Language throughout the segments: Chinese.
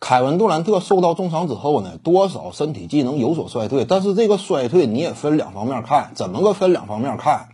凯文杜兰特受到重伤之后呢，多少身体机能有所衰退，但是这个衰退你也分两方面看，怎么个分两方面看？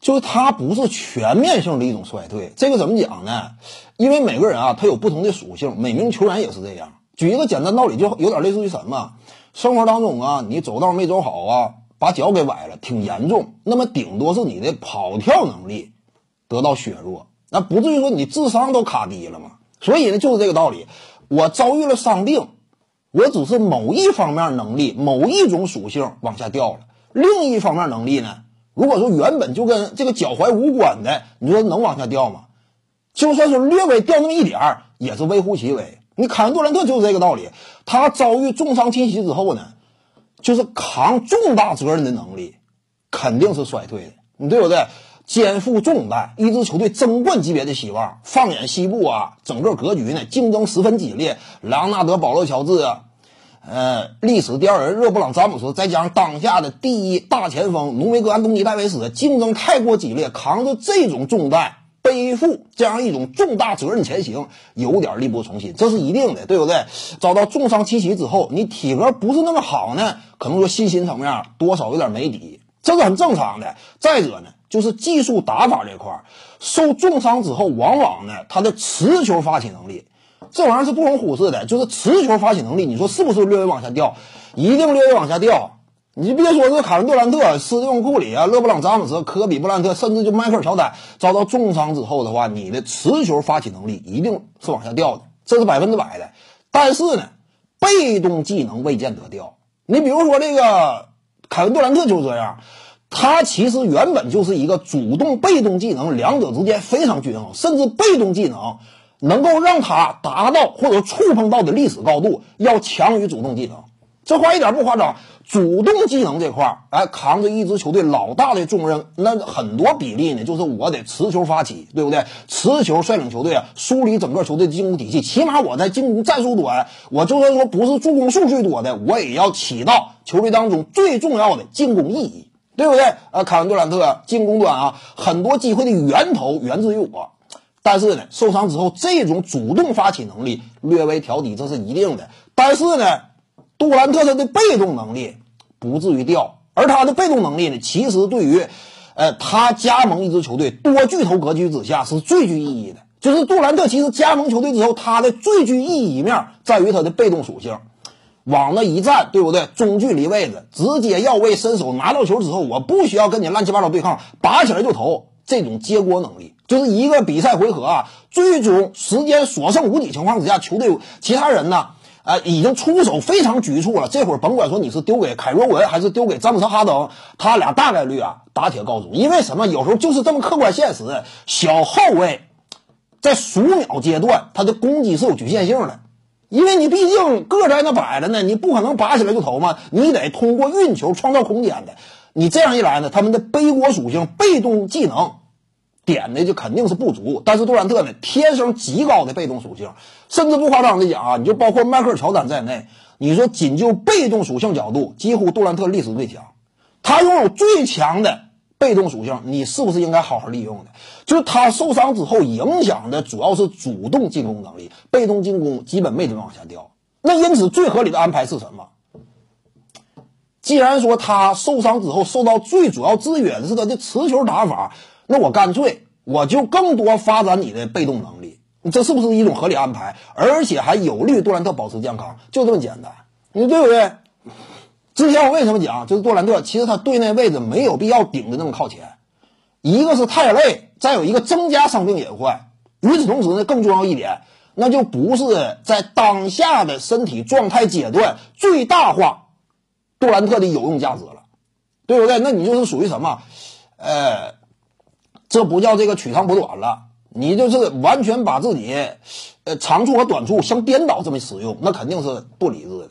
就是他不是全面性的一种衰退，这个怎么讲呢？因为每个人啊，他有不同的属性，每名球员也是这样。举一个简单道理，就有点类似于什么？生活当中啊，你走道没走好啊，把脚给崴了，挺严重，那么顶多是你的跑跳能力得到削弱，那不至于说你智商都卡低了嘛。所以呢，就是这个道理。我遭遇了伤病，我只是某一方面能力、某一种属性往下掉了，另一方面能力呢？如果说原本就跟这个脚踝无关的，你说能往下掉吗？就算是略微掉那么一点儿，也是微乎其微。你凯文杜兰特就是这个道理，他遭遇重伤侵袭之后呢，就是扛重大责任的能力肯定是衰退的，你对不对？肩负重担，一支球队争冠级别的希望。放眼西部啊，整个格局呢，竞争十分激烈。莱昂纳德、保罗·乔治啊，呃，历史第二人热布朗·詹姆斯，再加上当下的第一大前锋努梅格·安东尼·戴维斯，竞争太过激烈，扛着这种重担，背负这样一种重大责任前行，有点力不从心，这是一定的，对不对？遭到重伤七袭之后，你体格不是那么好呢，可能说信心层面多少有点没底，这是很正常的。再者呢？就是技术打法这块儿，受重伤之后，往往呢，他的持球发起能力，这玩意儿是不容忽视的。就是持球发起能力，你说是不是略微往下掉？一定略微往下掉。你别说这凯文杜兰特、斯蒂芬库里啊、勒布朗詹姆斯、科比布兰特，甚至就迈克尔乔丹，遭到重伤之后的话，你的持球发起能力一定是往下掉的，这是百分之百的。但是呢，被动技能未见得掉。你比如说这个凯文杜兰特就是这样。他其实原本就是一个主动被动技能两者之间非常均衡，甚至被动技能能够让他达到或者触碰到的历史高度要强于主动技能。这话一点不夸张。主动技能这块儿，哎，扛着一支球队老大的重任，那很多比例呢，就是我得持球发起，对不对？持球率领球队啊，梳理整个球队的进攻体系。起码我在进攻战术端，我就算说不是助攻数最多的，我也要起到球队当中最重要的进攻意义。对不对？呃，凯文杜兰特进攻端啊，很多机会的源头源自于我，但是呢，受伤之后这种主动发起能力略微调低，这是一定的。但是呢，杜兰特他的被动能力不至于掉，而他的被动能力呢，其实对于，呃，他加盟一支球队多巨头格局之下是最具意义的。就是杜兰特其实加盟球队之后，他的最具意义一面在于他的被动属性。往那一站，对不对？中距离位置，直接要位伸手拿到球之后，我不需要跟你乱七八糟对抗，拔起来就投。这种接锅能力，就是一个比赛回合啊，最终时间所剩无几情况之下，球队其他人呢，呃，已经出手非常局促了。这会儿甭管说你是丢给凯罗文还是丢给詹姆斯哈登，他俩大概率啊打铁告终。因为什么？有时候就是这么客观现实，小后卫在数秒阶段，他的攻击是有局限性的。因为你毕竟个在那摆着呢，你不可能拔起来就投嘛，你得通过运球创造空间的。你这样一来呢，他们的背锅属性、被动技能点的就肯定是不足。但是杜兰特呢，天生极高的被动属性，甚至不夸张的讲啊，你就包括迈克尔乔丹在内，你说仅就被动属性角度，几乎杜兰特历史最强，他拥有最强的。被动属性，你是不是应该好好利用的？就是他受伤之后，影响的主要是主动进攻能力，被动进攻基本没怎么往下掉。那因此，最合理的安排是什么？既然说他受伤之后受到最主要制约的是他的持球打法，那我干脆我就更多发展你的被动能力，这是不是一种合理安排？而且还有利于杜兰特保持健康，就这么简单，你对不对？之前我为什么讲，就是杜兰特，其实他队内位置没有必要顶的那么靠前，一个是太累，再有一个增加伤病隐患。与此同时呢，更重要一点，那就不是在当下的身体状态阶段最大化杜兰特的有用价值了，对不对？那你就是属于什么？呃，这不叫这个取长补短了，你就是完全把自己呃长处和短处相颠倒这么使用，那肯定是不理智的。